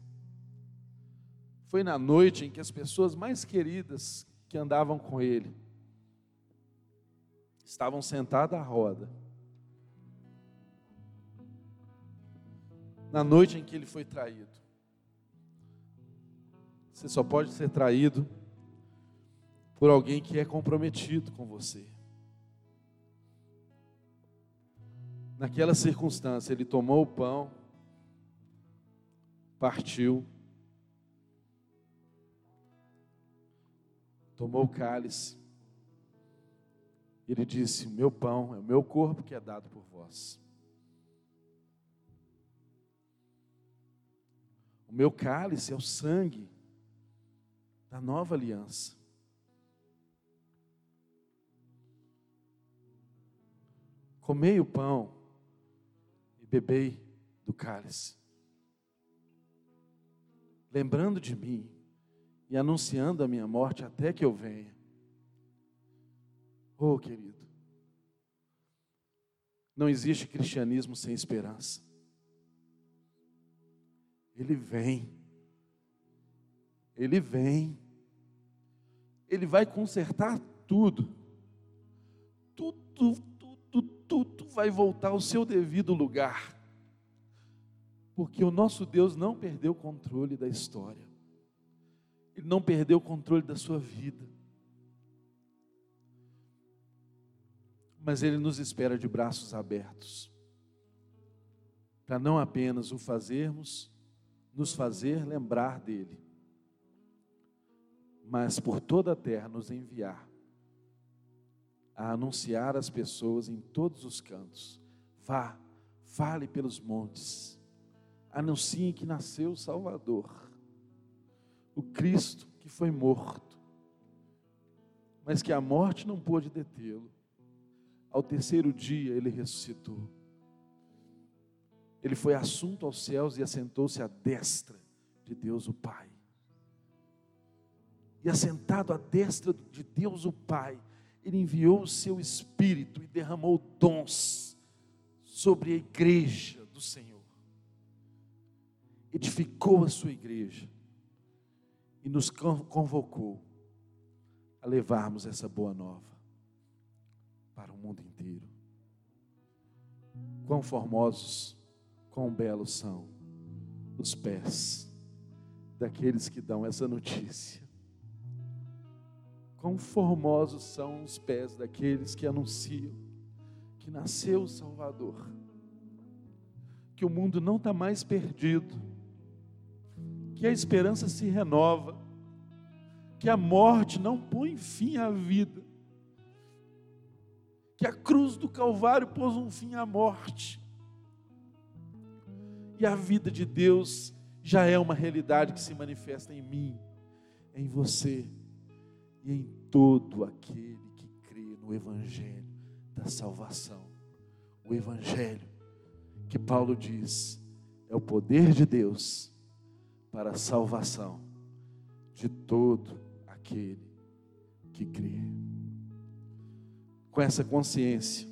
foi na noite em que as pessoas mais queridas que andavam com ele estavam sentadas à roda. Na noite em que ele foi traído. Você só pode ser traído por alguém que é comprometido com você. Naquela circunstância, ele tomou o pão, partiu, tomou o cálice, ele disse: meu pão é o meu corpo que é dado por vós. O meu cálice é o sangue da nova aliança. Comei o pão e bebei do cálice, lembrando de mim e anunciando a minha morte até que eu venha. Oh, querido, não existe cristianismo sem esperança. Ele vem. Ele vem. Ele vai consertar tudo. Tudo, tudo, vai voltar ao seu devido lugar. Porque o nosso Deus não perdeu o controle da história. Ele não perdeu o controle da sua vida. Mas Ele nos espera de braços abertos. Para não apenas o fazermos, nos fazer lembrar dele mas por toda a terra nos enviar a anunciar às pessoas em todos os cantos. Vá, fale pelos montes, anuncie que nasceu o Salvador, o Cristo que foi morto, mas que a morte não pôde detê-lo. Ao terceiro dia ele ressuscitou. Ele foi assunto aos céus e assentou-se à destra de Deus o Pai e assentado à destra de Deus o Pai, Ele enviou o seu Espírito e derramou dons sobre a igreja do Senhor. Edificou a sua igreja e nos convocou a levarmos essa boa nova para o mundo inteiro. Quão formosos, quão belos são os pés daqueles que dão essa notícia Quão formosos são os pés daqueles que anunciam que nasceu o Salvador, que o mundo não está mais perdido, que a esperança se renova, que a morte não põe fim à vida, que a cruz do Calvário pôs um fim à morte, e a vida de Deus já é uma realidade que se manifesta em mim, em você e em todo aquele que crê no Evangelho da salvação. O Evangelho que Paulo diz é o poder de Deus para a salvação de todo aquele que crê. Com essa consciência,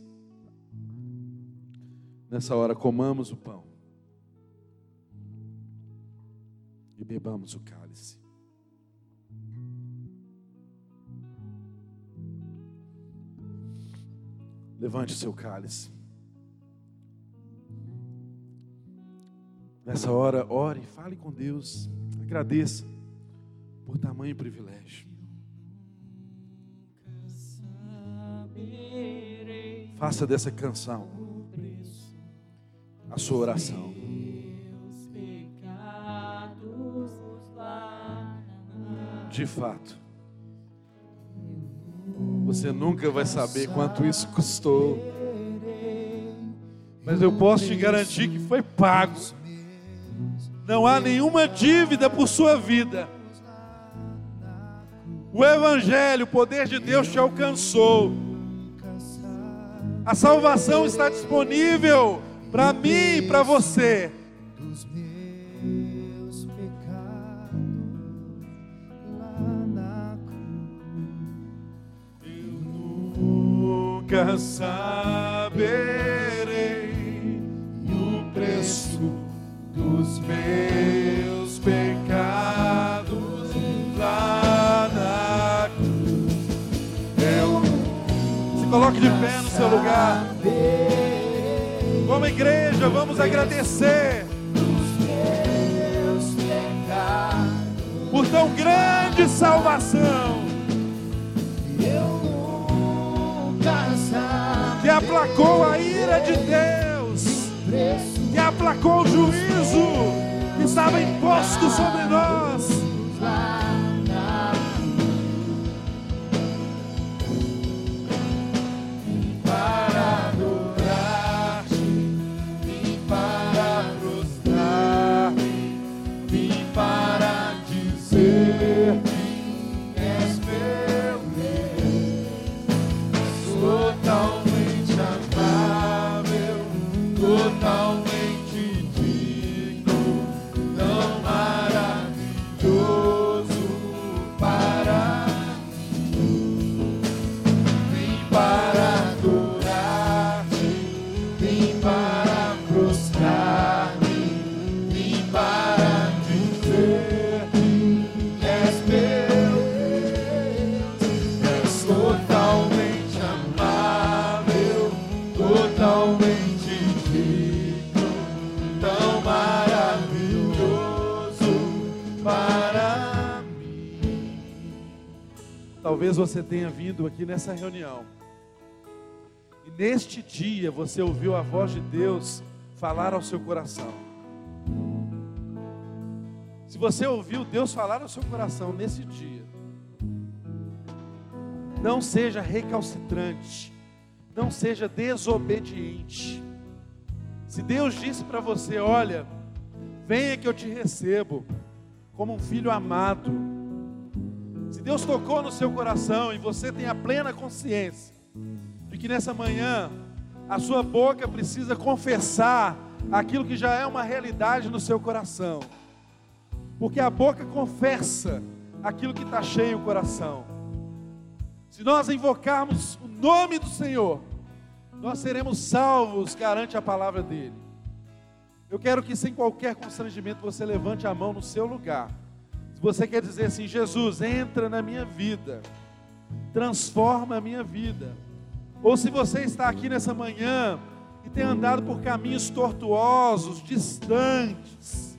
nessa hora comamos o pão e bebamos o cálice. Levante o seu cálice. Nessa hora, ore, fale com Deus, agradeça por tamanho privilégio. Faça dessa canção a sua oração. De fato, você nunca vai saber quanto isso custou. Mas eu posso te garantir que foi pago. Não há nenhuma dívida por sua vida. O Evangelho, o poder de Deus te alcançou. A salvação está disponível para mim e para você. Nunca saberei o preço dos meus pecados lá na cruz. Eu se coloque de pé no seu lugar. Como igreja, vamos agradecer por tão grande salvação aplacou a ira de Deus que aplacou o juízo que estava imposto sobre nós. Talvez você tenha vindo aqui nessa reunião e neste dia você ouviu a voz de Deus falar ao seu coração. Se você ouviu Deus falar ao seu coração nesse dia, não seja recalcitrante, não seja desobediente. Se Deus disse para você: Olha, venha que eu te recebo, como um filho amado. Se Deus tocou no seu coração e você tem a plena consciência de que nessa manhã a sua boca precisa confessar aquilo que já é uma realidade no seu coração, porque a boca confessa aquilo que está cheio o coração. Se nós invocarmos o nome do Senhor, nós seremos salvos, garante a palavra dele. Eu quero que, sem qualquer constrangimento, você levante a mão no seu lugar. Se você quer dizer assim, Jesus, entra na minha vida, transforma a minha vida. Ou se você está aqui nessa manhã e tem andado por caminhos tortuosos, distantes,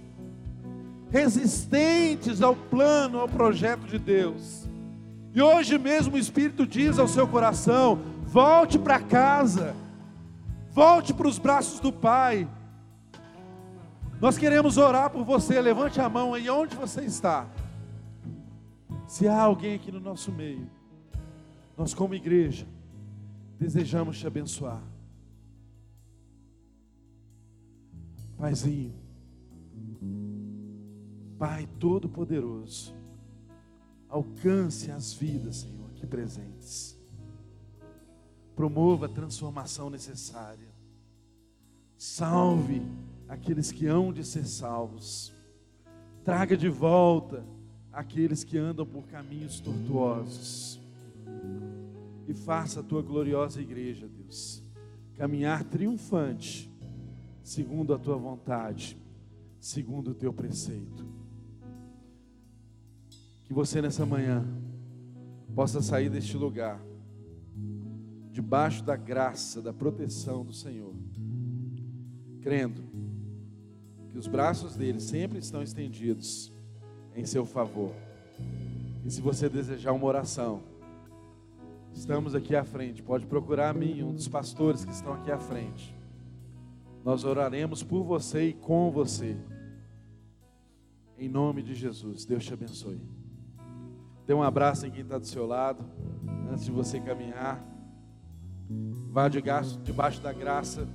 resistentes ao plano, ao projeto de Deus. E hoje mesmo o Espírito diz ao seu coração: volte para casa, volte para os braços do Pai. Nós queremos orar por você, levante a mão aí onde você está. Se há alguém aqui no nosso meio, nós como igreja, desejamos te abençoar. Paizinho, Pai Todo-Poderoso, alcance as vidas, Senhor, aqui presentes. Promova a transformação necessária. Salve aqueles que hão de ser salvos. Traga de volta aqueles que andam por caminhos tortuosos. E faça a tua gloriosa igreja, Deus, caminhar triunfante, segundo a tua vontade, segundo o teu preceito. Que você nessa manhã possa sair deste lugar debaixo da graça, da proteção do Senhor, crendo os braços dele sempre estão estendidos em seu favor. E se você desejar uma oração, estamos aqui à frente. Pode procurar a mim, um dos pastores que estão aqui à frente. Nós oraremos por você e com você. Em nome de Jesus, Deus te abençoe. Dê um abraço em quem está do seu lado, antes de você caminhar. Vá de debaixo da graça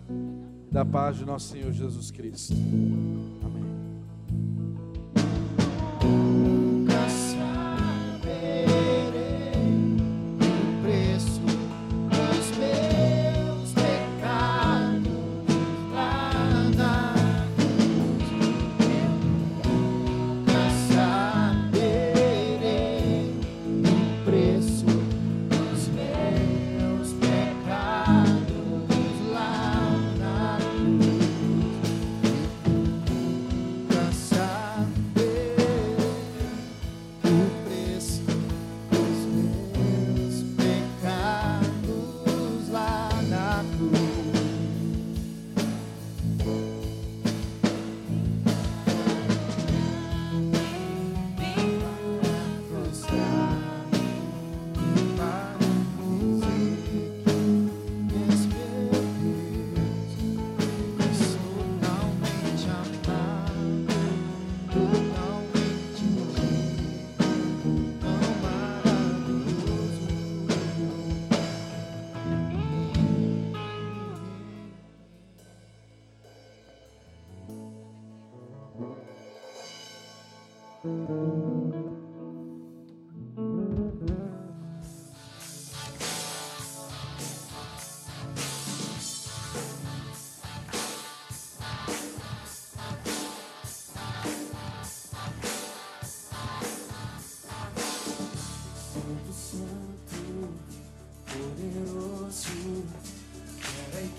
da paz de nosso Senhor Jesus Cristo.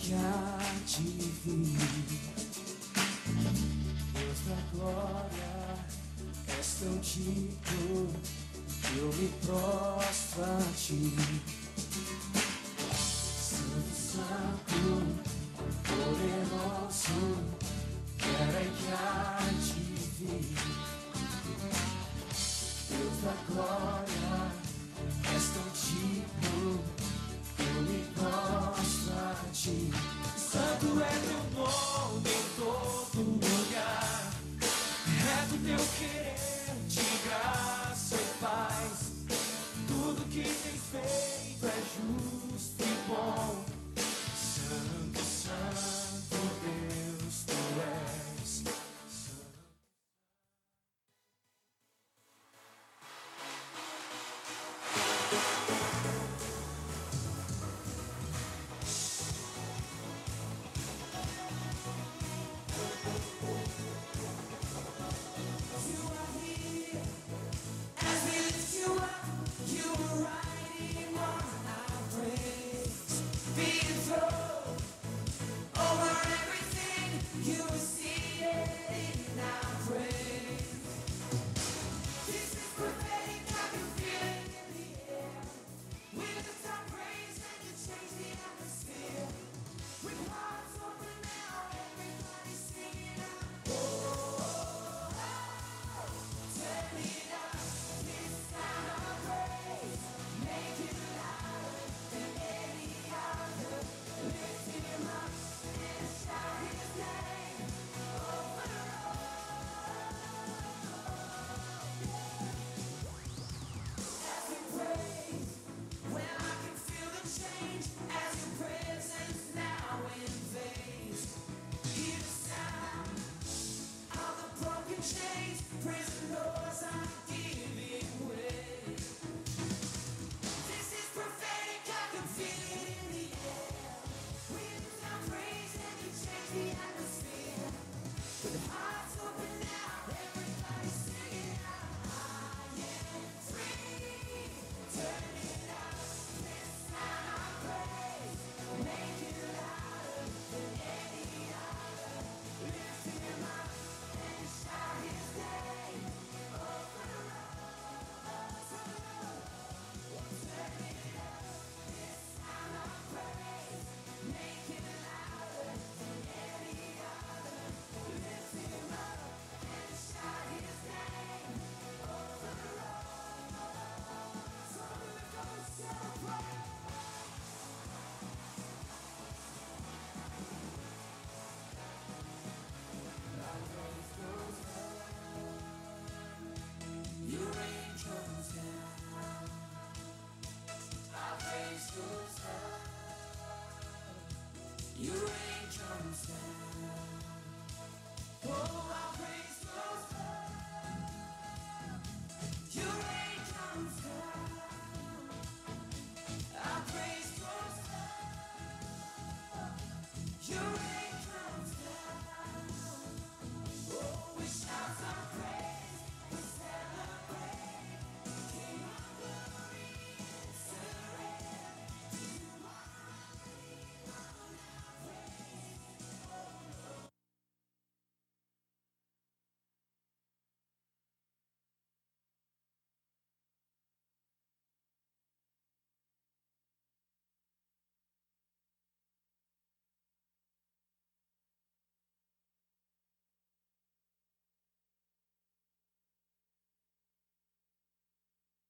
já te vi. Deus da glória, és tão digno, eu me prostro a ti. chains, prison doors, I'm dealing. Whoa,